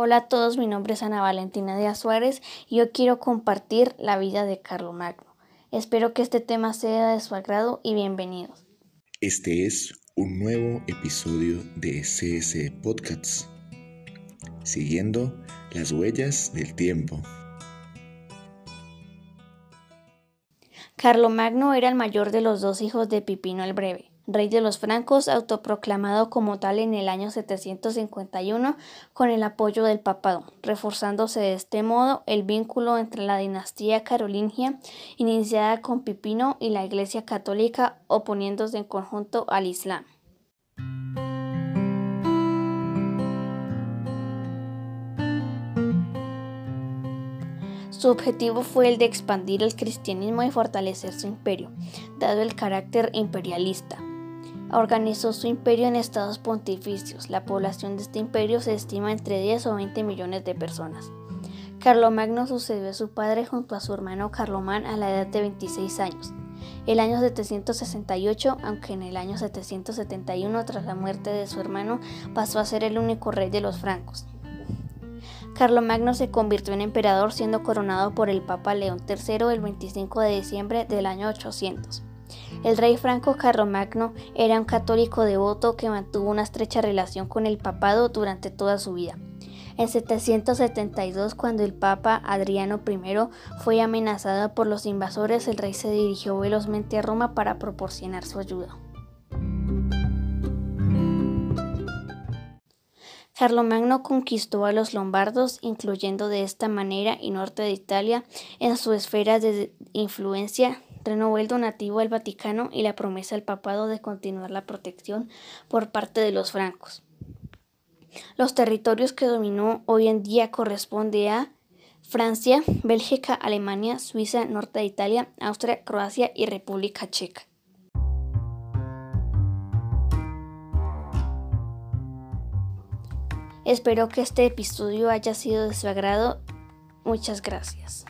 Hola a todos, mi nombre es Ana Valentina Díaz Suárez y yo quiero compartir la vida de Carlomagno. Espero que este tema sea de su agrado y bienvenidos. Este es un nuevo episodio de CS Podcasts, siguiendo las huellas del tiempo. Carlomagno era el mayor de los dos hijos de Pipino el Breve rey de los francos, autoproclamado como tal en el año 751 con el apoyo del papado, reforzándose de este modo el vínculo entre la dinastía carolingia iniciada con Pipino y la Iglesia católica oponiéndose en conjunto al Islam. Su objetivo fue el de expandir el cristianismo y fortalecer su imperio, dado el carácter imperialista. Organizó su imperio en estados pontificios. La población de este imperio se estima entre 10 o 20 millones de personas. Carlomagno sucedió a su padre junto a su hermano Carlomán a la edad de 26 años. El año 768, aunque en el año 771, tras la muerte de su hermano, pasó a ser el único rey de los francos. Carlomagno se convirtió en emperador siendo coronado por el Papa León III el 25 de diciembre del año 800. El rey Franco Carlomagno era un católico devoto que mantuvo una estrecha relación con el papado durante toda su vida. En 772, cuando el Papa Adriano I fue amenazado por los invasores, el rey se dirigió velozmente a Roma para proporcionar su ayuda. Carlomagno conquistó a los lombardos, incluyendo de esta manera y norte de Italia en su esfera de influencia, renovó el donativo al Vaticano y la promesa al papado de continuar la protección por parte de los francos. Los territorios que dominó hoy en día corresponde a Francia, Bélgica, Alemania, Suiza, Norte de Italia, Austria, Croacia y República Checa. Espero que este episodio haya sido de su agrado. Muchas gracias.